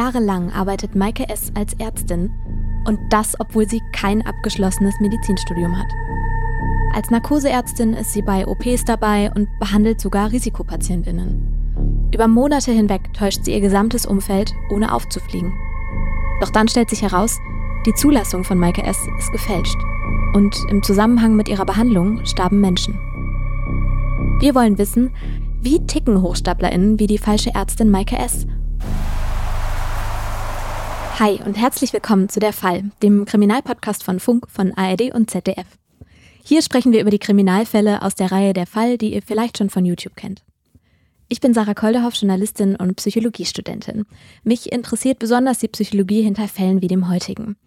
Jahrelang arbeitet Maike S. als Ärztin und das, obwohl sie kein abgeschlossenes Medizinstudium hat. Als Narkoseärztin ist sie bei OPs dabei und behandelt sogar Risikopatientinnen. Über Monate hinweg täuscht sie ihr gesamtes Umfeld, ohne aufzufliegen. Doch dann stellt sich heraus, die Zulassung von Maike S. ist gefälscht. Und im Zusammenhang mit ihrer Behandlung starben Menschen. Wir wollen wissen, wie ticken HochstaplerInnen wie die falsche Ärztin Maike S. Hi und herzlich willkommen zu Der Fall, dem Kriminalpodcast von Funk, von ARD und ZDF. Hier sprechen wir über die Kriminalfälle aus der Reihe Der Fall, die ihr vielleicht schon von YouTube kennt. Ich bin Sarah Koldehoff, Journalistin und Psychologiestudentin. Mich interessiert besonders die Psychologie hinter Fällen wie dem heutigen.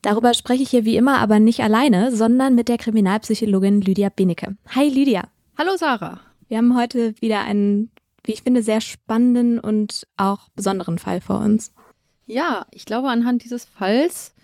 Darüber spreche ich hier wie immer aber nicht alleine, sondern mit der Kriminalpsychologin Lydia Benecke. Hi Lydia. Hallo Sarah. Wir haben heute wieder einen, wie ich finde, sehr spannenden und auch besonderen Fall vor uns. Ja, ich glaube, anhand dieses Falls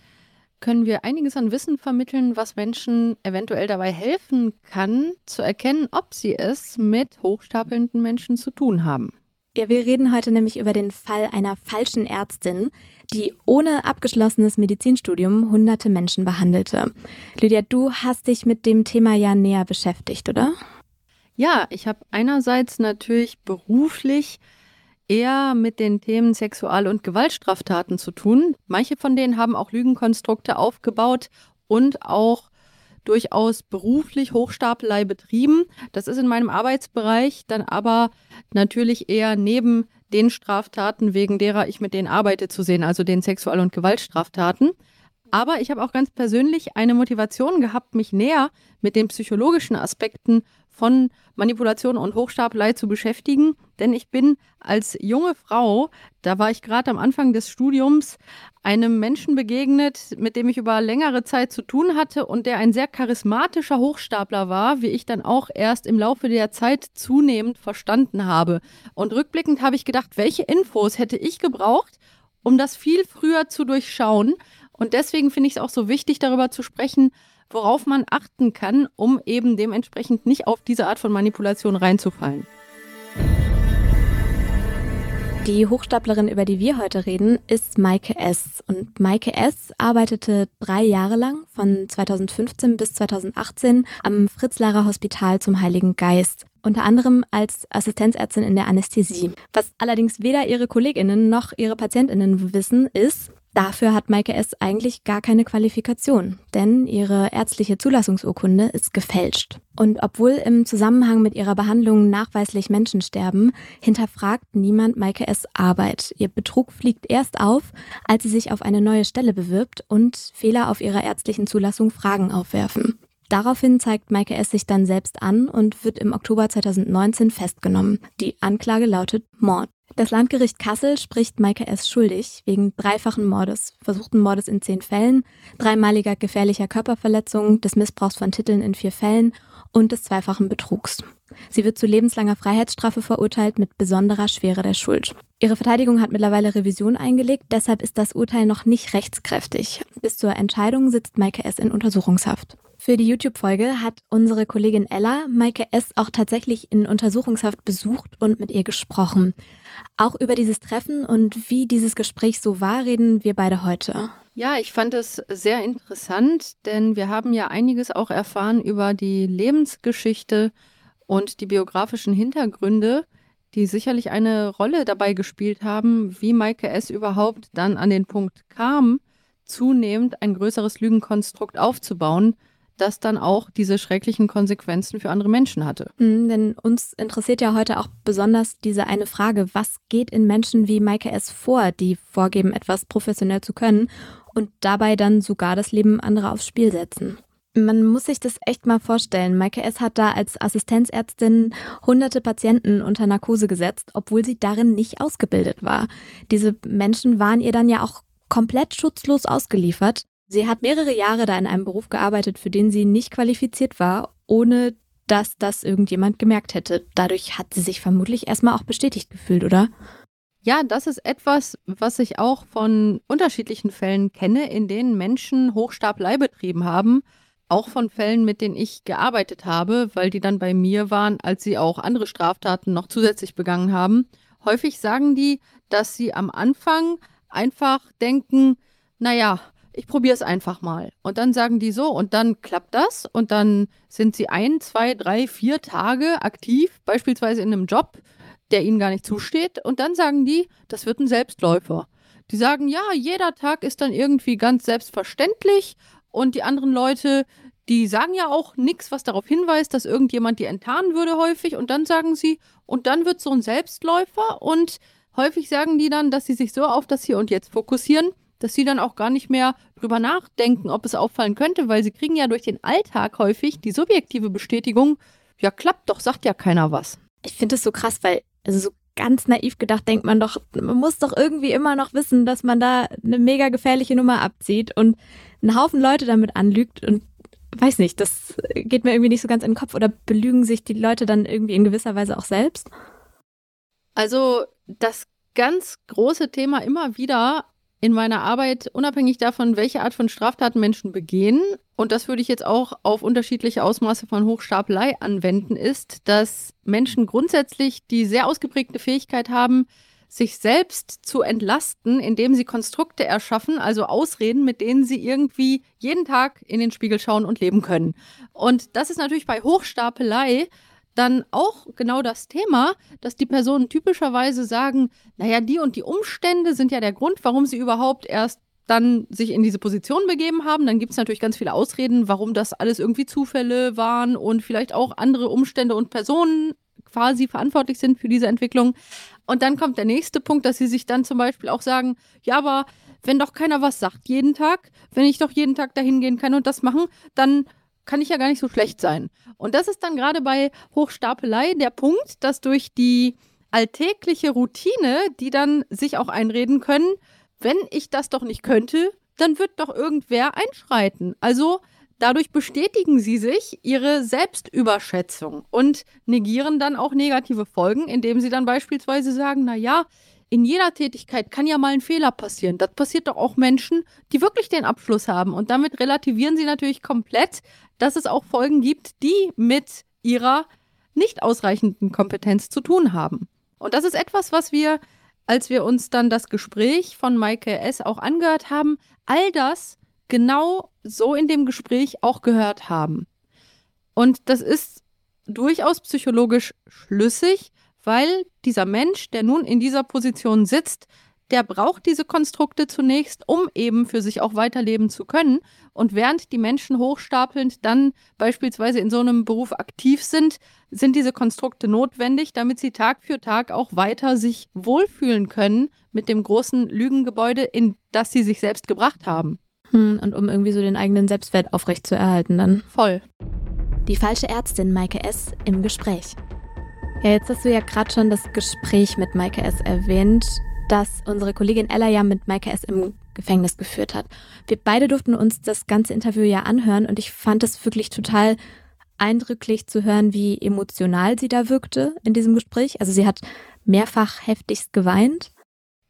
können wir einiges an Wissen vermitteln, was Menschen eventuell dabei helfen kann, zu erkennen, ob sie es mit hochstapelnden Menschen zu tun haben. Ja, wir reden heute nämlich über den Fall einer falschen Ärztin, die ohne abgeschlossenes Medizinstudium hunderte Menschen behandelte. Lydia, du hast dich mit dem Thema ja näher beschäftigt, oder? Ja, ich habe einerseits natürlich beruflich eher mit den Themen Sexual- und Gewaltstraftaten zu tun. Manche von denen haben auch Lügenkonstrukte aufgebaut und auch durchaus beruflich Hochstapelei betrieben. Das ist in meinem Arbeitsbereich dann aber natürlich eher neben den Straftaten, wegen derer ich mit denen arbeite, zu sehen, also den Sexual- und Gewaltstraftaten. Aber ich habe auch ganz persönlich eine Motivation gehabt, mich näher mit den psychologischen Aspekten von Manipulation und Hochstapelei zu beschäftigen. Denn ich bin als junge Frau, da war ich gerade am Anfang des Studiums, einem Menschen begegnet, mit dem ich über längere Zeit zu tun hatte und der ein sehr charismatischer Hochstapler war, wie ich dann auch erst im Laufe der Zeit zunehmend verstanden habe. Und rückblickend habe ich gedacht, welche Infos hätte ich gebraucht, um das viel früher zu durchschauen. Und deswegen finde ich es auch so wichtig, darüber zu sprechen, worauf man achten kann, um eben dementsprechend nicht auf diese Art von Manipulation reinzufallen. Die Hochstaplerin, über die wir heute reden, ist Maike S. Und Maike S. arbeitete drei Jahre lang, von 2015 bis 2018, am Fritz-Lahrer Hospital zum Heiligen Geist. Unter anderem als Assistenzärztin in der Anästhesie. Was allerdings weder ihre KollegInnen noch ihre PatientInnen wissen, ist, Dafür hat Maike S. eigentlich gar keine Qualifikation, denn ihre ärztliche Zulassungsurkunde ist gefälscht. Und obwohl im Zusammenhang mit ihrer Behandlung nachweislich Menschen sterben, hinterfragt niemand Maike S. Arbeit. Ihr Betrug fliegt erst auf, als sie sich auf eine neue Stelle bewirbt und Fehler auf ihrer ärztlichen Zulassung Fragen aufwerfen. Daraufhin zeigt Maike S. sich dann selbst an und wird im Oktober 2019 festgenommen. Die Anklage lautet Mord. Das Landgericht Kassel spricht Maike S. schuldig wegen dreifachen Mordes, versuchten Mordes in zehn Fällen, dreimaliger gefährlicher Körperverletzung, des Missbrauchs von Titeln in vier Fällen und des zweifachen Betrugs. Sie wird zu lebenslanger Freiheitsstrafe verurteilt mit besonderer Schwere der Schuld. Ihre Verteidigung hat mittlerweile Revision eingelegt, deshalb ist das Urteil noch nicht rechtskräftig. Bis zur Entscheidung sitzt Maike S. in Untersuchungshaft. Für die YouTube-Folge hat unsere Kollegin Ella Maike S. auch tatsächlich in Untersuchungshaft besucht und mit ihr gesprochen. Auch über dieses Treffen und wie dieses Gespräch so war, reden wir beide heute. Ja, ich fand es sehr interessant, denn wir haben ja einiges auch erfahren über die Lebensgeschichte und die biografischen Hintergründe, die sicherlich eine Rolle dabei gespielt haben, wie Maike S. überhaupt dann an den Punkt kam, zunehmend ein größeres Lügenkonstrukt aufzubauen, das dann auch diese schrecklichen Konsequenzen für andere Menschen hatte. Mhm, denn uns interessiert ja heute auch besonders diese eine Frage, was geht in Menschen wie Maike S. vor, die vorgeben, etwas professionell zu können und dabei dann sogar das Leben anderer aufs Spiel setzen. Man muss sich das echt mal vorstellen. Maike S. hat da als Assistenzärztin hunderte Patienten unter Narkose gesetzt, obwohl sie darin nicht ausgebildet war. Diese Menschen waren ihr dann ja auch komplett schutzlos ausgeliefert. Sie hat mehrere Jahre da in einem Beruf gearbeitet, für den sie nicht qualifiziert war, ohne dass das irgendjemand gemerkt hätte. Dadurch hat sie sich vermutlich erstmal auch bestätigt gefühlt, oder? Ja, das ist etwas, was ich auch von unterschiedlichen Fällen kenne, in denen Menschen Hochstapelei betrieben haben. Auch von Fällen, mit denen ich gearbeitet habe, weil die dann bei mir waren, als sie auch andere Straftaten noch zusätzlich begangen haben. Häufig sagen die, dass sie am Anfang einfach denken, naja, ich probiere es einfach mal. Und dann sagen die so, und dann klappt das. Und dann sind sie ein, zwei, drei, vier Tage aktiv, beispielsweise in einem Job, der ihnen gar nicht zusteht. Und dann sagen die, das wird ein Selbstläufer. Die sagen, ja, jeder Tag ist dann irgendwie ganz selbstverständlich. Und die anderen Leute, die sagen ja auch nichts, was darauf hinweist, dass irgendjemand die enttarnen würde häufig. Und dann sagen sie, und dann wird so ein Selbstläufer. Und häufig sagen die dann, dass sie sich so auf das Hier und Jetzt fokussieren, dass sie dann auch gar nicht mehr drüber nachdenken, ob es auffallen könnte, weil sie kriegen ja durch den Alltag häufig die subjektive Bestätigung, ja klappt doch, sagt ja keiner was. Ich finde es so krass, weil also so ganz naiv gedacht denkt man doch, man muss doch irgendwie immer noch wissen, dass man da eine mega gefährliche Nummer abzieht und einen Haufen Leute damit anlügt und weiß nicht, das geht mir irgendwie nicht so ganz in den Kopf oder belügen sich die Leute dann irgendwie in gewisser Weise auch selbst? Also das ganz große Thema immer wieder in meiner Arbeit, unabhängig davon, welche Art von Straftaten Menschen begehen, und das würde ich jetzt auch auf unterschiedliche Ausmaße von Hochstapelei anwenden, ist, dass Menschen grundsätzlich die sehr ausgeprägte Fähigkeit haben, sich selbst zu entlasten, indem sie Konstrukte erschaffen, also Ausreden, mit denen sie irgendwie jeden Tag in den Spiegel schauen und leben können. Und das ist natürlich bei Hochstapelei dann auch genau das Thema, dass die Personen typischerweise sagen, naja, die und die Umstände sind ja der Grund, warum sie überhaupt erst dann sich in diese Position begeben haben. Dann gibt es natürlich ganz viele Ausreden, warum das alles irgendwie Zufälle waren und vielleicht auch andere Umstände und Personen quasi verantwortlich sind für diese Entwicklung. Und dann kommt der nächste Punkt, dass sie sich dann zum Beispiel auch sagen, ja, aber wenn doch keiner was sagt jeden Tag, wenn ich doch jeden Tag dahin gehen kann und das machen, dann kann ich ja gar nicht so schlecht sein. Und das ist dann gerade bei Hochstapelei der Punkt, dass durch die alltägliche Routine, die dann sich auch einreden können, wenn ich das doch nicht könnte, dann wird doch irgendwer einschreiten. Also dadurch bestätigen sie sich ihre Selbstüberschätzung und negieren dann auch negative Folgen, indem sie dann beispielsweise sagen, na ja, in jeder Tätigkeit kann ja mal ein Fehler passieren. Das passiert doch auch Menschen, die wirklich den Abschluss haben. Und damit relativieren sie natürlich komplett, dass es auch Folgen gibt, die mit ihrer nicht ausreichenden Kompetenz zu tun haben. Und das ist etwas, was wir, als wir uns dann das Gespräch von Maike S. auch angehört haben, all das genau so in dem Gespräch auch gehört haben. Und das ist durchaus psychologisch schlüssig, weil dieser Mensch, der nun in dieser Position sitzt, der braucht diese Konstrukte zunächst, um eben für sich auch weiterleben zu können. Und während die Menschen hochstapelnd dann beispielsweise in so einem Beruf aktiv sind, sind diese Konstrukte notwendig, damit sie Tag für Tag auch weiter sich wohlfühlen können mit dem großen Lügengebäude, in das sie sich selbst gebracht haben. Hm, und um irgendwie so den eigenen Selbstwert aufrechtzuerhalten dann. Voll. Die falsche Ärztin Maike S. im Gespräch. Ja, jetzt hast du ja gerade schon das Gespräch mit Maike S. erwähnt, das unsere Kollegin Ella ja mit Maike S. im Gefängnis geführt hat. Wir beide durften uns das ganze Interview ja anhören und ich fand es wirklich total eindrücklich zu hören, wie emotional sie da wirkte in diesem Gespräch. Also sie hat mehrfach heftigst geweint.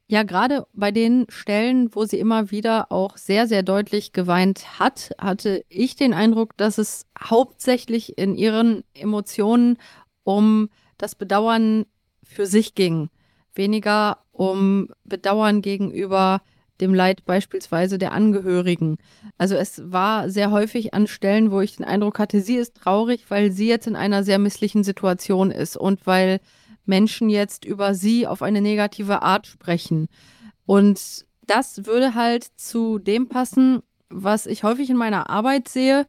Ja, gerade bei den Stellen, wo sie immer wieder auch sehr, sehr deutlich geweint hat, hatte ich den Eindruck, dass es hauptsächlich in ihren Emotionen um das Bedauern für sich ging, weniger um Bedauern gegenüber dem Leid beispielsweise der Angehörigen. Also es war sehr häufig an Stellen, wo ich den Eindruck hatte, sie ist traurig, weil sie jetzt in einer sehr misslichen Situation ist und weil Menschen jetzt über sie auf eine negative Art sprechen. Und das würde halt zu dem passen, was ich häufig in meiner Arbeit sehe,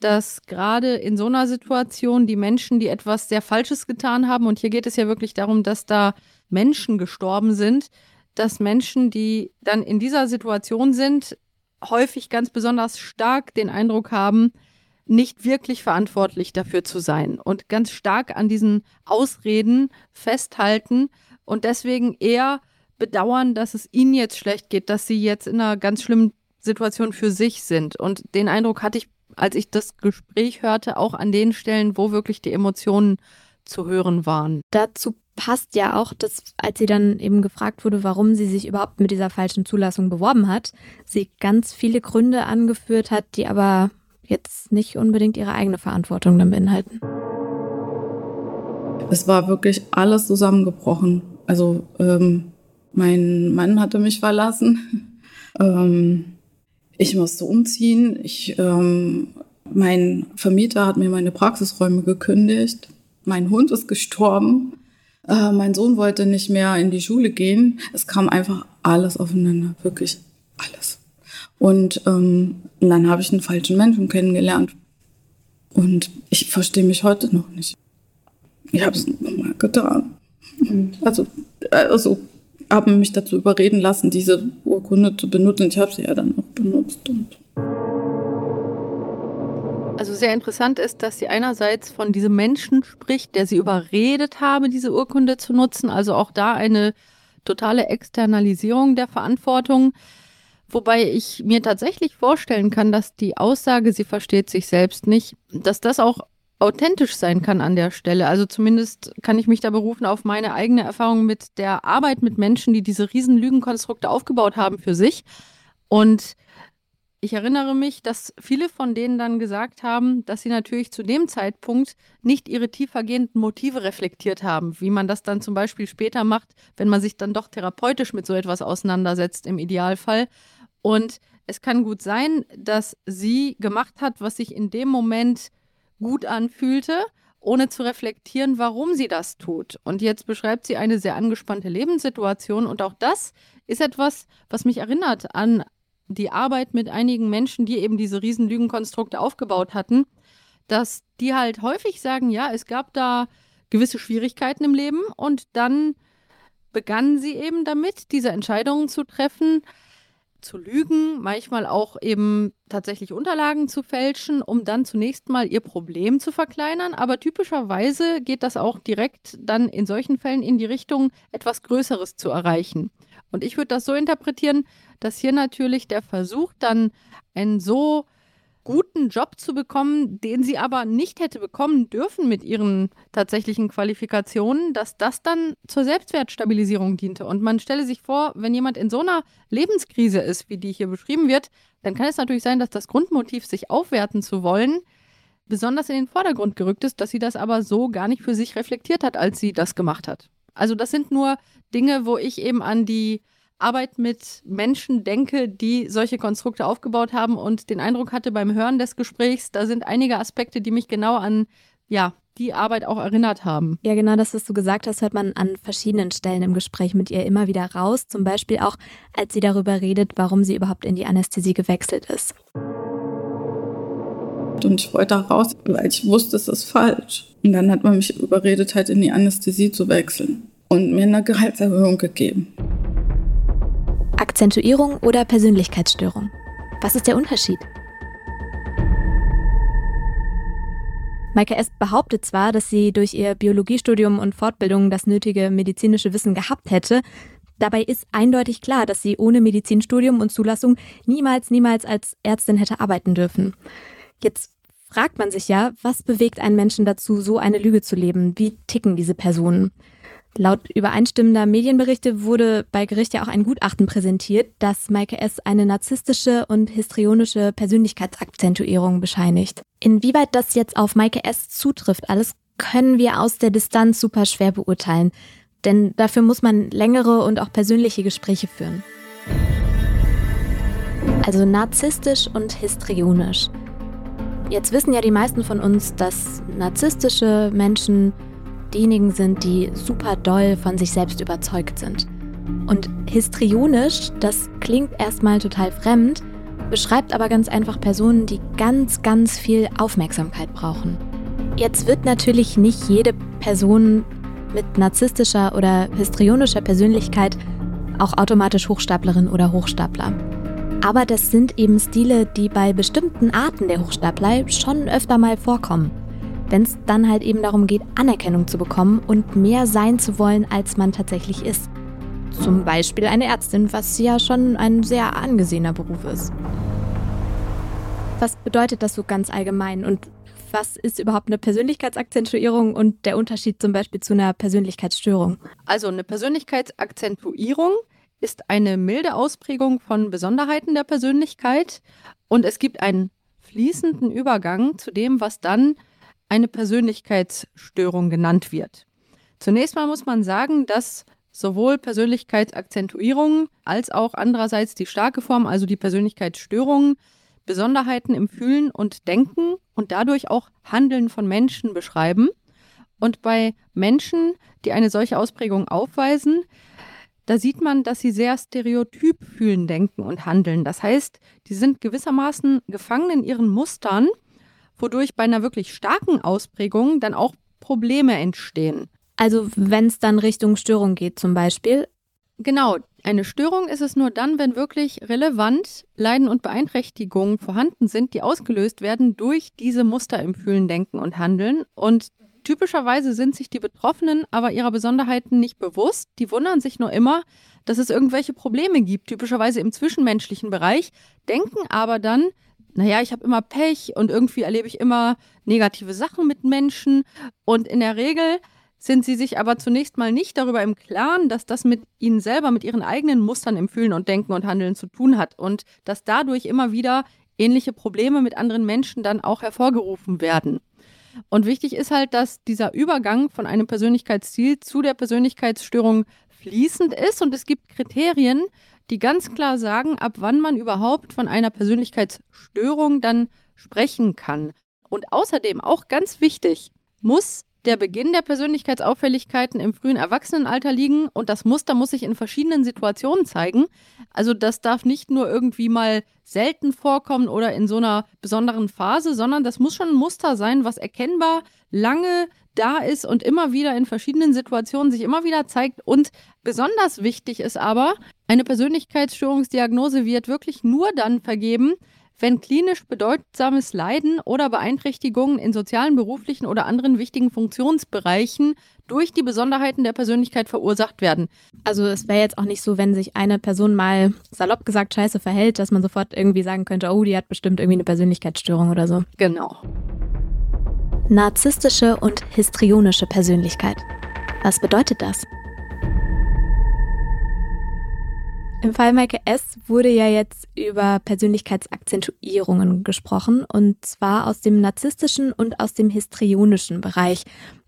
dass gerade in so einer Situation die Menschen, die etwas sehr Falsches getan haben, und hier geht es ja wirklich darum, dass da Menschen gestorben sind, dass Menschen, die dann in dieser Situation sind, häufig ganz besonders stark den Eindruck haben, nicht wirklich verantwortlich dafür zu sein und ganz stark an diesen Ausreden festhalten und deswegen eher bedauern, dass es ihnen jetzt schlecht geht, dass sie jetzt in einer ganz schlimmen Situation für sich sind. Und den Eindruck hatte ich als ich das Gespräch hörte, auch an den Stellen, wo wirklich die Emotionen zu hören waren. Dazu passt ja auch, dass als sie dann eben gefragt wurde, warum sie sich überhaupt mit dieser falschen Zulassung beworben hat, sie ganz viele Gründe angeführt hat, die aber jetzt nicht unbedingt ihre eigene Verantwortung dann beinhalten. Es war wirklich alles zusammengebrochen. Also ähm, Mein Mann hatte mich verlassen. ähm, ich musste umziehen. Ich, ähm, mein Vermieter hat mir meine Praxisräume gekündigt. Mein Hund ist gestorben. Äh, mein Sohn wollte nicht mehr in die Schule gehen. Es kam einfach alles aufeinander, wirklich alles. Und, ähm, und dann habe ich einen falschen Menschen kennengelernt. Und ich verstehe mich heute noch nicht. Ich habe es nochmal getan. Also, also haben mich dazu überreden lassen, diese Urkunde zu benutzen. Ich habe sie ja dann auch benutzt. Und also sehr interessant ist, dass sie einerseits von diesem Menschen spricht, der sie überredet habe, diese Urkunde zu nutzen. Also auch da eine totale Externalisierung der Verantwortung. Wobei ich mir tatsächlich vorstellen kann, dass die Aussage, sie versteht sich selbst nicht, dass das auch authentisch sein kann an der Stelle. Also zumindest kann ich mich da berufen auf meine eigene Erfahrung mit der Arbeit mit Menschen, die diese riesen Lügenkonstrukte aufgebaut haben für sich. Und ich erinnere mich, dass viele von denen dann gesagt haben, dass sie natürlich zu dem Zeitpunkt nicht ihre tiefergehenden Motive reflektiert haben, wie man das dann zum Beispiel später macht, wenn man sich dann doch therapeutisch mit so etwas auseinandersetzt im Idealfall. Und es kann gut sein, dass sie gemacht hat, was sich in dem Moment gut anfühlte, ohne zu reflektieren, warum sie das tut. Und jetzt beschreibt sie eine sehr angespannte Lebenssituation. Und auch das ist etwas, was mich erinnert an die Arbeit mit einigen Menschen, die eben diese riesen Lügenkonstrukte aufgebaut hatten, dass die halt häufig sagen, ja, es gab da gewisse Schwierigkeiten im Leben und dann begannen sie eben damit, diese Entscheidungen zu treffen, zu lügen, manchmal auch eben tatsächlich Unterlagen zu fälschen, um dann zunächst mal ihr Problem zu verkleinern. Aber typischerweise geht das auch direkt dann in solchen Fällen in die Richtung, etwas Größeres zu erreichen. Und ich würde das so interpretieren, dass hier natürlich der Versuch, dann einen so guten Job zu bekommen, den sie aber nicht hätte bekommen dürfen mit ihren tatsächlichen Qualifikationen, dass das dann zur Selbstwertstabilisierung diente. Und man stelle sich vor, wenn jemand in so einer Lebenskrise ist, wie die hier beschrieben wird, dann kann es natürlich sein, dass das Grundmotiv, sich aufwerten zu wollen, besonders in den Vordergrund gerückt ist, dass sie das aber so gar nicht für sich reflektiert hat, als sie das gemacht hat. Also das sind nur Dinge, wo ich eben an die Arbeit mit Menschen denke, die solche Konstrukte aufgebaut haben und den Eindruck hatte beim Hören des Gesprächs, da sind einige Aspekte, die mich genau an ja, die Arbeit auch erinnert haben. Ja, genau das, was du gesagt hast, hört man an verschiedenen Stellen im Gespräch mit ihr immer wieder raus. Zum Beispiel auch, als sie darüber redet, warum sie überhaupt in die Anästhesie gewechselt ist. Und ich wollte da raus, weil ich wusste, es ist falsch. Und dann hat man mich überredet, halt in die Anästhesie zu wechseln und mir eine Gehaltserhöhung gegeben. Akzentuierung oder Persönlichkeitsstörung? Was ist der Unterschied? Maike S. behauptet zwar, dass sie durch ihr Biologiestudium und Fortbildung das nötige medizinische Wissen gehabt hätte, dabei ist eindeutig klar, dass sie ohne Medizinstudium und Zulassung niemals, niemals als Ärztin hätte arbeiten dürfen. Jetzt fragt man sich ja, was bewegt einen Menschen dazu, so eine Lüge zu leben? Wie ticken diese Personen? Laut übereinstimmender Medienberichte wurde bei Gericht ja auch ein Gutachten präsentiert, das Maike S. eine narzisstische und histrionische Persönlichkeitsakzentuierung bescheinigt. Inwieweit das jetzt auf Maike S. zutrifft, alles können wir aus der Distanz super schwer beurteilen. Denn dafür muss man längere und auch persönliche Gespräche führen. Also narzisstisch und histrionisch. Jetzt wissen ja die meisten von uns, dass narzisstische Menschen diejenigen sind, die super doll von sich selbst überzeugt sind. Und histrionisch, das klingt erstmal total fremd, beschreibt aber ganz einfach Personen, die ganz, ganz viel Aufmerksamkeit brauchen. Jetzt wird natürlich nicht jede Person mit narzisstischer oder histrionischer Persönlichkeit auch automatisch Hochstaplerin oder Hochstapler. Aber das sind eben Stile, die bei bestimmten Arten der Hochstapler schon öfter mal vorkommen wenn es dann halt eben darum geht, Anerkennung zu bekommen und mehr sein zu wollen, als man tatsächlich ist. Zum Beispiel eine Ärztin, was ja schon ein sehr angesehener Beruf ist. Was bedeutet das so ganz allgemein und was ist überhaupt eine Persönlichkeitsakzentuierung und der Unterschied zum Beispiel zu einer Persönlichkeitsstörung? Also eine Persönlichkeitsakzentuierung ist eine milde Ausprägung von Besonderheiten der Persönlichkeit und es gibt einen fließenden Übergang zu dem, was dann eine Persönlichkeitsstörung genannt wird. Zunächst mal muss man sagen, dass sowohl Persönlichkeitsakzentuierungen als auch andererseits die starke Form, also die Persönlichkeitsstörungen, Besonderheiten im Fühlen und Denken und dadurch auch Handeln von Menschen beschreiben. Und bei Menschen, die eine solche Ausprägung aufweisen, da sieht man, dass sie sehr stereotyp fühlen, denken und handeln. Das heißt, die sind gewissermaßen gefangen in ihren Mustern, wodurch bei einer wirklich starken Ausprägung dann auch Probleme entstehen. Also wenn es dann Richtung Störung geht zum Beispiel, Genau, eine Störung ist es nur dann, wenn wirklich relevant Leiden und Beeinträchtigungen vorhanden sind, die ausgelöst werden durch diese Muster im Fühlen, Denken und Handeln. Und typischerweise sind sich die Betroffenen aber ihrer Besonderheiten nicht bewusst. Die wundern sich nur immer, dass es irgendwelche Probleme gibt, typischerweise im zwischenmenschlichen Bereich, denken aber dann, naja, ich habe immer Pech und irgendwie erlebe ich immer negative Sachen mit Menschen. Und in der Regel sind sie sich aber zunächst mal nicht darüber im Klaren, dass das mit ihnen selber, mit ihren eigenen Mustern im Fühlen und Denken und Handeln zu tun hat und dass dadurch immer wieder ähnliche Probleme mit anderen Menschen dann auch hervorgerufen werden. Und wichtig ist halt, dass dieser Übergang von einem Persönlichkeitsziel zu der Persönlichkeitsstörung fließend ist und es gibt Kriterien, die ganz klar sagen, ab wann man überhaupt von einer Persönlichkeitsstörung dann sprechen kann. Und außerdem auch ganz wichtig, muss der Beginn der Persönlichkeitsauffälligkeiten im frühen Erwachsenenalter liegen und das Muster muss sich in verschiedenen Situationen zeigen. Also das darf nicht nur irgendwie mal selten vorkommen oder in so einer besonderen Phase, sondern das muss schon ein Muster sein, was erkennbar lange da ist und immer wieder in verschiedenen Situationen sich immer wieder zeigt. Und besonders wichtig ist aber, eine Persönlichkeitsstörungsdiagnose wird wirklich nur dann vergeben, wenn klinisch bedeutsames Leiden oder Beeinträchtigungen in sozialen, beruflichen oder anderen wichtigen Funktionsbereichen durch die Besonderheiten der Persönlichkeit verursacht werden. Also es wäre jetzt auch nicht so, wenn sich eine Person mal salopp gesagt scheiße verhält, dass man sofort irgendwie sagen könnte, oh, die hat bestimmt irgendwie eine Persönlichkeitsstörung oder so. Genau. Narzisstische und histrionische Persönlichkeit. Was bedeutet das? Im Fall Maike S. wurde ja jetzt über Persönlichkeitsakzentuierungen gesprochen und zwar aus dem narzisstischen und aus dem histrionischen Bereich.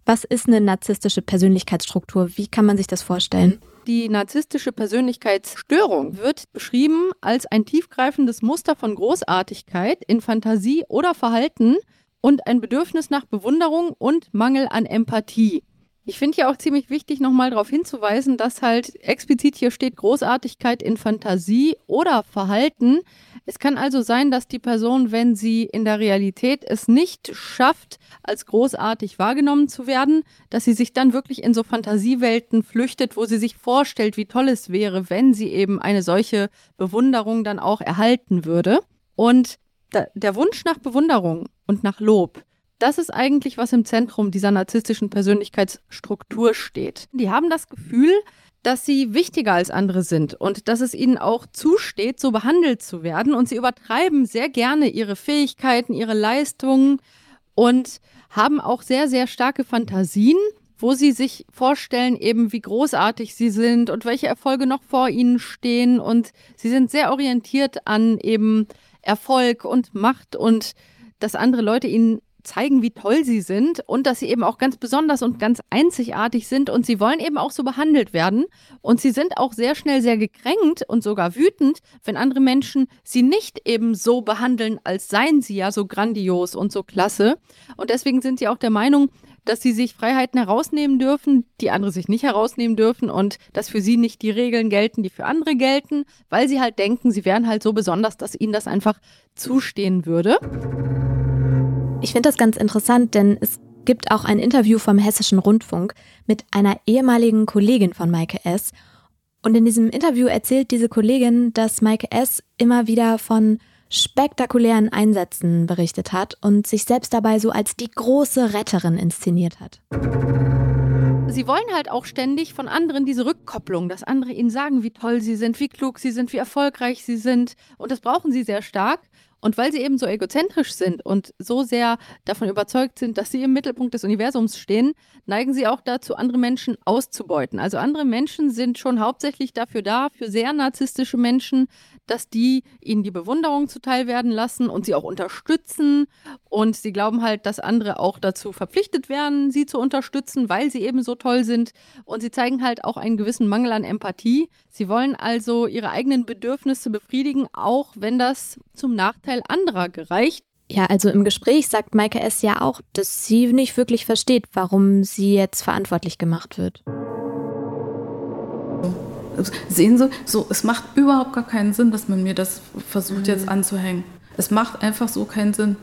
Was ist eine narzisstische Persönlichkeitsstruktur? Wie kann man sich das vorstellen? Die narzisstische Persönlichkeitsstörung wird beschrieben als ein tiefgreifendes Muster von Großartigkeit in Fantasie oder Verhalten und ein Bedürfnis nach Bewunderung und Mangel an Empathie. Ich finde ja auch ziemlich wichtig, nochmal darauf hinzuweisen, dass halt explizit hier steht Großartigkeit in Fantasie oder Verhalten. Es kann also sein, dass die Person, wenn sie in der Realität es nicht schafft, als großartig wahrgenommen zu werden, dass sie sich dann wirklich in so Fantasiewelten flüchtet, wo sie sich vorstellt, wie toll es wäre, wenn sie eben eine solche Bewunderung dann auch erhalten würde. Und der Wunsch nach Bewunderung und nach Lob, das ist eigentlich, was im Zentrum dieser narzisstischen Persönlichkeitsstruktur steht. Die haben das Gefühl, dass sie wichtiger als andere sind und dass es ihnen auch zusteht, so behandelt zu werden. Und sie übertreiben sehr gerne ihre Fähigkeiten, ihre Leistungen und haben auch sehr, sehr starke Fantasien, wo sie sich vorstellen, eben wie großartig sie sind und welche Erfolge noch vor ihnen stehen. Und sie sind sehr orientiert an eben Erfolg und Macht und dass andere Leute ihnen zeigen, wie toll sie sind und dass sie eben auch ganz besonders und ganz einzigartig sind und sie wollen eben auch so behandelt werden und sie sind auch sehr schnell sehr gekränkt und sogar wütend, wenn andere Menschen sie nicht eben so behandeln, als seien sie ja so grandios und so klasse und deswegen sind sie auch der Meinung, dass sie sich Freiheiten herausnehmen dürfen, die andere sich nicht herausnehmen dürfen und dass für sie nicht die Regeln gelten, die für andere gelten, weil sie halt denken, sie wären halt so besonders, dass ihnen das einfach zustehen würde. Ich finde das ganz interessant, denn es gibt auch ein Interview vom Hessischen Rundfunk mit einer ehemaligen Kollegin von Maike S. Und in diesem Interview erzählt diese Kollegin, dass Maike S. immer wieder von spektakulären Einsätzen berichtet hat und sich selbst dabei so als die große Retterin inszeniert hat. Sie wollen halt auch ständig von anderen diese Rückkopplung, dass andere ihnen sagen, wie toll sie sind, wie klug sie sind, wie erfolgreich sie sind. Und das brauchen sie sehr stark. Und weil sie eben so egozentrisch sind und so sehr davon überzeugt sind, dass sie im Mittelpunkt des Universums stehen, neigen sie auch dazu, andere Menschen auszubeuten. Also andere Menschen sind schon hauptsächlich dafür da, für sehr narzisstische Menschen, dass die ihnen die Bewunderung zuteil werden lassen und sie auch unterstützen. Und sie glauben halt, dass andere auch dazu verpflichtet werden, sie zu unterstützen, weil sie eben so toll sind. Und sie zeigen halt auch einen gewissen Mangel an Empathie. Sie wollen also ihre eigenen Bedürfnisse befriedigen, auch wenn das zum Nachteil anderer gereicht. Ja, also im Gespräch sagt Maike S. ja auch, dass sie nicht wirklich versteht, warum sie jetzt verantwortlich gemacht wird. Sehen Sie, so, es macht überhaupt gar keinen Sinn, dass man mir das versucht jetzt mhm. anzuhängen. Es macht einfach so keinen Sinn.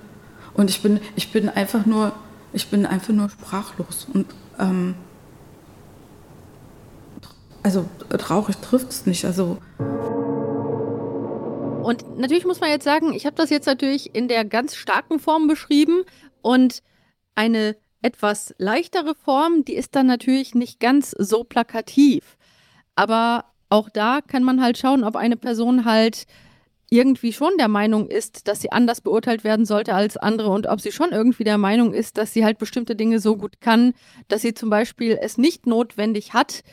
Und ich bin, ich bin einfach nur, ich bin einfach nur sprachlos. Und ähm, also traurig trifft es nicht. Also und natürlich muss man jetzt sagen, ich habe das jetzt natürlich in der ganz starken Form beschrieben und eine etwas leichtere Form, die ist dann natürlich nicht ganz so plakativ. Aber auch da kann man halt schauen, ob eine Person halt irgendwie schon der Meinung ist, dass sie anders beurteilt werden sollte als andere und ob sie schon irgendwie der Meinung ist, dass sie halt bestimmte Dinge so gut kann, dass sie zum Beispiel es nicht notwendig hat,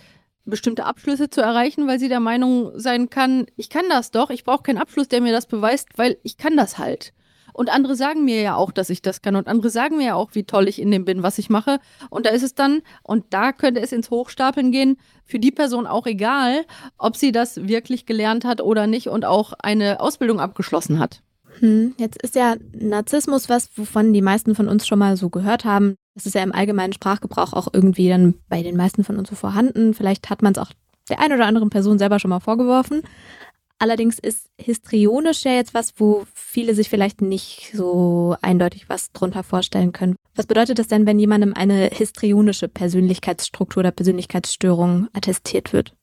bestimmte Abschlüsse zu erreichen, weil sie der Meinung sein kann, ich kann das doch, ich brauche keinen Abschluss, der mir das beweist, weil ich kann das halt. Und andere sagen mir ja auch, dass ich das kann. Und andere sagen mir ja auch, wie toll ich in dem bin, was ich mache. Und da ist es dann, und da könnte es ins Hochstapeln gehen, für die Person auch egal, ob sie das wirklich gelernt hat oder nicht und auch eine Ausbildung abgeschlossen hat. Hm, jetzt ist ja Narzissmus was, wovon die meisten von uns schon mal so gehört haben. Das ist ja im allgemeinen Sprachgebrauch auch irgendwie dann bei den meisten von uns so vorhanden. Vielleicht hat man es auch der einen oder anderen Person selber schon mal vorgeworfen. Allerdings ist histrionisch ja jetzt was, wo viele sich vielleicht nicht so eindeutig was drunter vorstellen können. Was bedeutet das denn, wenn jemandem eine histrionische Persönlichkeitsstruktur oder Persönlichkeitsstörung attestiert wird?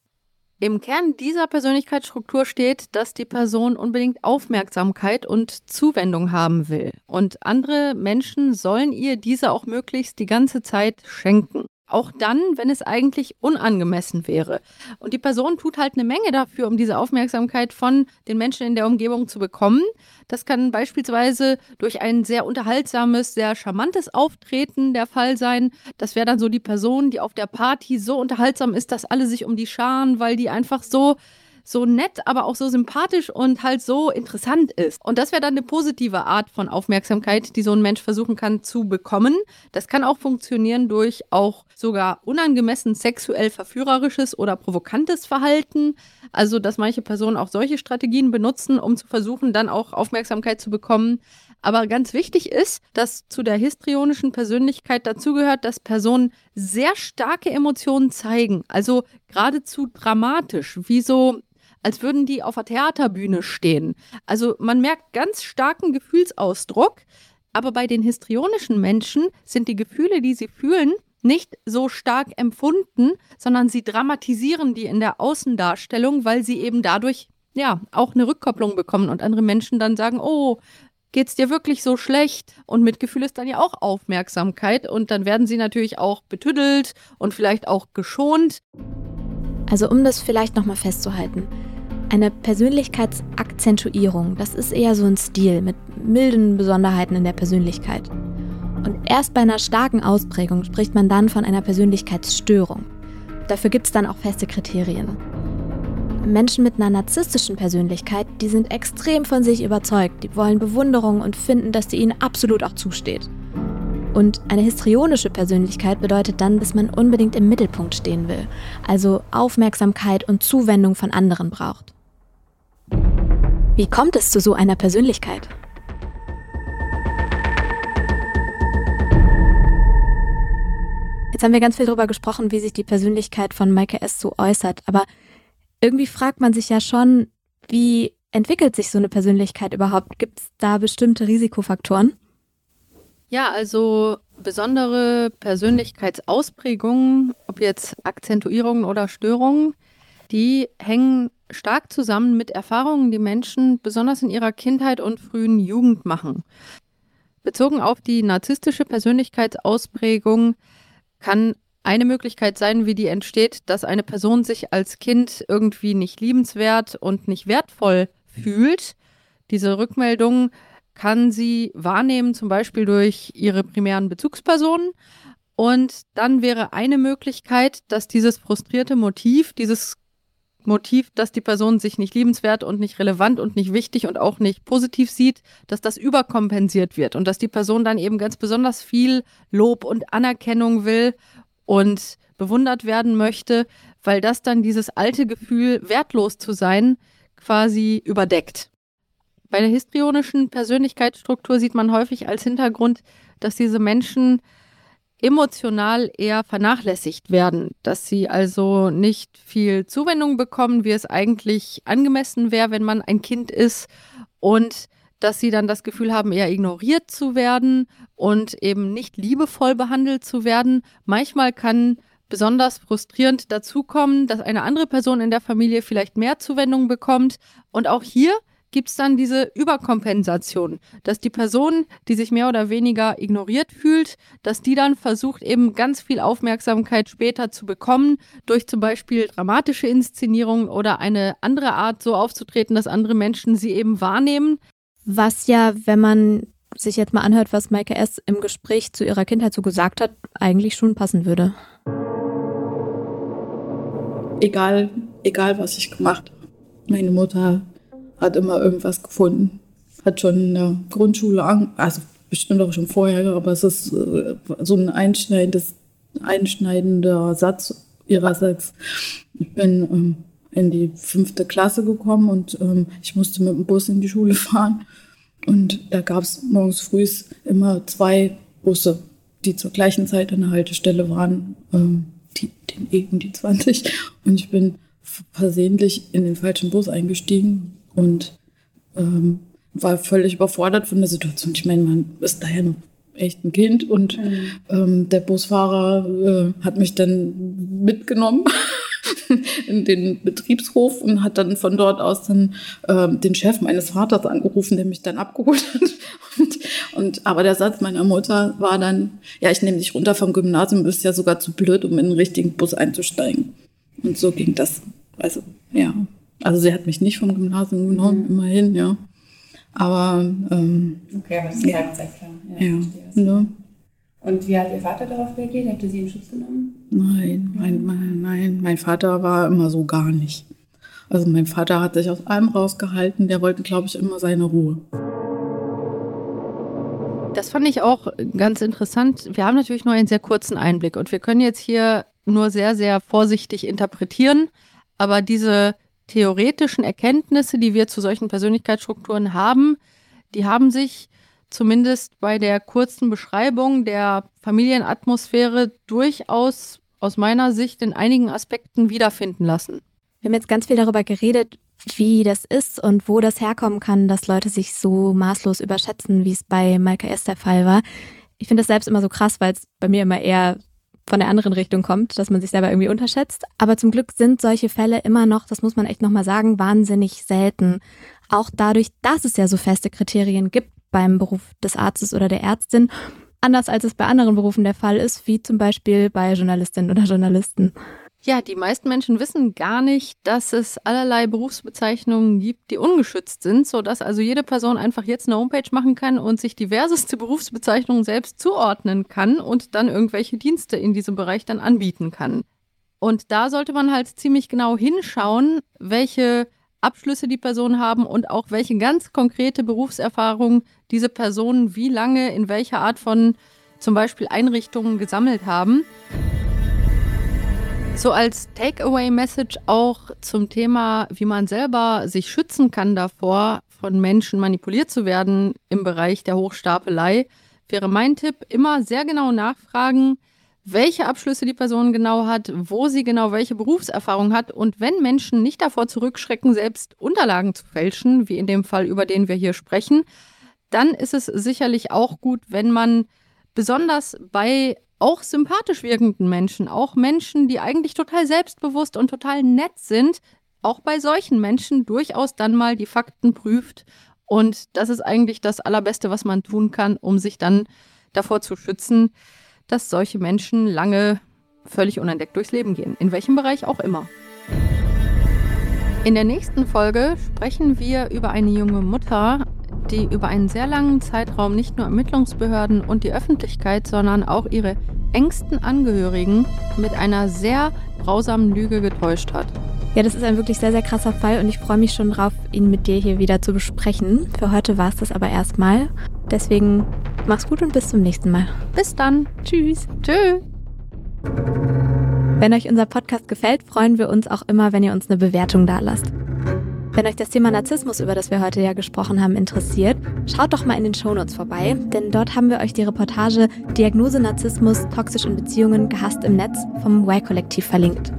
Im Kern dieser Persönlichkeitsstruktur steht, dass die Person unbedingt Aufmerksamkeit und Zuwendung haben will. Und andere Menschen sollen ihr diese auch möglichst die ganze Zeit schenken. Auch dann, wenn es eigentlich unangemessen wäre. Und die Person tut halt eine Menge dafür, um diese Aufmerksamkeit von den Menschen in der Umgebung zu bekommen. Das kann beispielsweise durch ein sehr unterhaltsames, sehr charmantes Auftreten der Fall sein. Das wäre dann so die Person, die auf der Party so unterhaltsam ist, dass alle sich um die scharen, weil die einfach so so nett, aber auch so sympathisch und halt so interessant ist. Und das wäre dann eine positive Art von Aufmerksamkeit, die so ein Mensch versuchen kann zu bekommen. Das kann auch funktionieren durch auch sogar unangemessen sexuell verführerisches oder provokantes Verhalten. Also, dass manche Personen auch solche Strategien benutzen, um zu versuchen, dann auch Aufmerksamkeit zu bekommen. Aber ganz wichtig ist, dass zu der histrionischen Persönlichkeit dazugehört, dass Personen sehr starke Emotionen zeigen, also geradezu dramatisch, wie so als würden die auf der Theaterbühne stehen. Also man merkt ganz starken Gefühlsausdruck, aber bei den histrionischen Menschen sind die Gefühle, die sie fühlen, nicht so stark empfunden, sondern sie dramatisieren die in der Außendarstellung, weil sie eben dadurch ja auch eine Rückkopplung bekommen und andere Menschen dann sagen, oh, geht's dir wirklich so schlecht? Und Mitgefühl ist dann ja auch Aufmerksamkeit und dann werden sie natürlich auch betüdelt und vielleicht auch geschont. Also um das vielleicht nochmal festzuhalten. Eine Persönlichkeitsakzentuierung, das ist eher so ein Stil mit milden Besonderheiten in der Persönlichkeit. Und erst bei einer starken Ausprägung spricht man dann von einer Persönlichkeitsstörung. Dafür gibt es dann auch feste Kriterien. Menschen mit einer narzisstischen Persönlichkeit, die sind extrem von sich überzeugt, die wollen Bewunderung und finden, dass die ihnen absolut auch zusteht. Und eine histrionische Persönlichkeit bedeutet dann, dass man unbedingt im Mittelpunkt stehen will, also Aufmerksamkeit und Zuwendung von anderen braucht. Wie kommt es zu so einer Persönlichkeit? Jetzt haben wir ganz viel darüber gesprochen, wie sich die Persönlichkeit von Maike S. so äußert, aber irgendwie fragt man sich ja schon, wie entwickelt sich so eine Persönlichkeit überhaupt? Gibt es da bestimmte Risikofaktoren? Ja, also besondere Persönlichkeitsausprägungen, ob jetzt Akzentuierungen oder Störungen, die hängen stark zusammen mit Erfahrungen, die Menschen besonders in ihrer Kindheit und frühen Jugend machen. Bezogen auf die narzisstische Persönlichkeitsausprägung kann eine Möglichkeit sein, wie die entsteht, dass eine Person sich als Kind irgendwie nicht liebenswert und nicht wertvoll fühlt. Diese Rückmeldung kann sie wahrnehmen, zum Beispiel durch ihre primären Bezugspersonen. Und dann wäre eine Möglichkeit, dass dieses frustrierte Motiv, dieses Motiv, dass die Person sich nicht liebenswert und nicht relevant und nicht wichtig und auch nicht positiv sieht, dass das überkompensiert wird und dass die Person dann eben ganz besonders viel Lob und Anerkennung will und bewundert werden möchte, weil das dann dieses alte Gefühl, wertlos zu sein, quasi überdeckt. Bei der histrionischen Persönlichkeitsstruktur sieht man häufig als Hintergrund, dass diese Menschen emotional eher vernachlässigt werden, dass sie also nicht viel Zuwendung bekommen, wie es eigentlich angemessen wäre, wenn man ein Kind ist und dass sie dann das Gefühl haben, eher ignoriert zu werden und eben nicht liebevoll behandelt zu werden. Manchmal kann besonders frustrierend dazukommen, dass eine andere Person in der Familie vielleicht mehr Zuwendung bekommt. Und auch hier gibt es dann diese Überkompensation, dass die Person, die sich mehr oder weniger ignoriert fühlt, dass die dann versucht, eben ganz viel Aufmerksamkeit später zu bekommen, durch zum Beispiel dramatische Inszenierungen oder eine andere Art so aufzutreten, dass andere Menschen sie eben wahrnehmen. Was ja, wenn man sich jetzt mal anhört, was Maike S. im Gespräch zu ihrer Kindheit so gesagt hat, eigentlich schon passen würde. Egal, egal was ich gemacht habe. Meine Mutter hat immer irgendwas gefunden. Hat schon in der Grundschule, an, also bestimmt auch schon vorher, aber es ist äh, so ein einschneidendes, einschneidender Satz ihrerseits. Ich bin ähm, in die fünfte Klasse gekommen und ähm, ich musste mit dem Bus in die Schule fahren. Und da gab es morgens früh immer zwei Busse, die zur gleichen Zeit an der Haltestelle waren, ähm, die, den E und die 20. Und ich bin versehentlich in den falschen Bus eingestiegen und ähm, war völlig überfordert von der Situation. Ich meine, man ist daher noch echt ein Kind und mhm. ähm, der Busfahrer äh, hat mich dann mitgenommen in den Betriebshof und hat dann von dort aus dann äh, den Chef meines Vaters angerufen, der mich dann abgeholt hat. Und, und aber der Satz meiner Mutter war dann, ja, ich nehme dich runter vom Gymnasium, bist ja sogar zu blöd, um in den richtigen Bus einzusteigen. Und so ging das. Also, ja. Also sie hat mich nicht vom Gymnasium genommen, mhm. immerhin, ja. Aber ähm, okay, aber das ist ja, sehr klar. Ja, ja, ne? Und wie hat Ihr Vater darauf reagiert? Habt ihr sie in Schutz genommen? Nein, mein, mein, nein, mein Vater war immer so gar nicht. Also mein Vater hat sich aus allem rausgehalten, der wollte, glaube ich, immer seine Ruhe. Das fand ich auch ganz interessant. Wir haben natürlich nur einen sehr kurzen Einblick und wir können jetzt hier nur sehr, sehr vorsichtig interpretieren. Aber diese theoretischen Erkenntnisse, die wir zu solchen Persönlichkeitsstrukturen haben, die haben sich zumindest bei der kurzen Beschreibung der Familienatmosphäre durchaus aus meiner Sicht in einigen Aspekten wiederfinden lassen. Wir haben jetzt ganz viel darüber geredet, wie das ist und wo das herkommen kann, dass Leute sich so maßlos überschätzen, wie es bei Maike S. der Fall war. Ich finde das selbst immer so krass, weil es bei mir immer eher von der anderen Richtung kommt, dass man sich selber irgendwie unterschätzt. Aber zum Glück sind solche Fälle immer noch, das muss man echt nochmal sagen, wahnsinnig selten. Auch dadurch, dass es ja so feste Kriterien gibt, beim Beruf des Arztes oder der Ärztin, anders als es bei anderen Berufen der Fall ist, wie zum Beispiel bei Journalistinnen oder Journalisten. Ja, die meisten Menschen wissen gar nicht, dass es allerlei Berufsbezeichnungen gibt, die ungeschützt sind, sodass also jede Person einfach jetzt eine Homepage machen kann und sich diverseste Berufsbezeichnungen selbst zuordnen kann und dann irgendwelche Dienste in diesem Bereich dann anbieten kann. Und da sollte man halt ziemlich genau hinschauen, welche Abschlüsse die Personen haben und auch welche ganz konkrete Berufserfahrung diese Personen wie lange in welcher Art von zum Beispiel Einrichtungen gesammelt haben. So als Takeaway-Message auch zum Thema, wie man selber sich schützen kann davor, von Menschen manipuliert zu werden im Bereich der Hochstapelei, wäre mein Tipp, immer sehr genau nachfragen, welche Abschlüsse die Person genau hat, wo sie genau welche Berufserfahrung hat und wenn Menschen nicht davor zurückschrecken, selbst Unterlagen zu fälschen, wie in dem Fall, über den wir hier sprechen, dann ist es sicherlich auch gut, wenn man besonders bei auch sympathisch wirkenden Menschen, auch Menschen, die eigentlich total selbstbewusst und total nett sind, auch bei solchen Menschen durchaus dann mal die Fakten prüft. Und das ist eigentlich das Allerbeste, was man tun kann, um sich dann davor zu schützen, dass solche Menschen lange völlig unentdeckt durchs Leben gehen, in welchem Bereich auch immer. In der nächsten Folge sprechen wir über eine junge Mutter, die über einen sehr langen Zeitraum nicht nur Ermittlungsbehörden und die Öffentlichkeit, sondern auch ihre engsten Angehörigen mit einer sehr grausamen Lüge getäuscht hat. Ja, das ist ein wirklich sehr, sehr krasser Fall und ich freue mich schon drauf, ihn mit dir hier wieder zu besprechen. Für heute war es das aber erstmal. Deswegen mach's gut und bis zum nächsten Mal. Bis dann. Tschüss. Tschüss. Wenn euch unser Podcast gefällt, freuen wir uns auch immer, wenn ihr uns eine Bewertung da lasst. Wenn euch das Thema Narzissmus, über das wir heute ja gesprochen haben, interessiert, schaut doch mal in den Shownotes vorbei, denn dort haben wir euch die Reportage Diagnose Narzissmus, toxisch in Beziehungen, gehasst im Netz vom Y-Kollektiv verlinkt.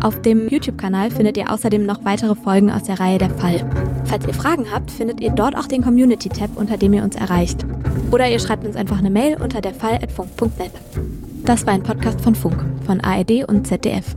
Auf dem YouTube-Kanal findet ihr außerdem noch weitere Folgen aus der Reihe Der Fall. Falls ihr Fragen habt, findet ihr dort auch den Community-Tab, unter dem ihr uns erreicht. Oder ihr schreibt uns einfach eine Mail unter derfall.funk.net. Das war ein Podcast von Funk, von ARD und ZDF.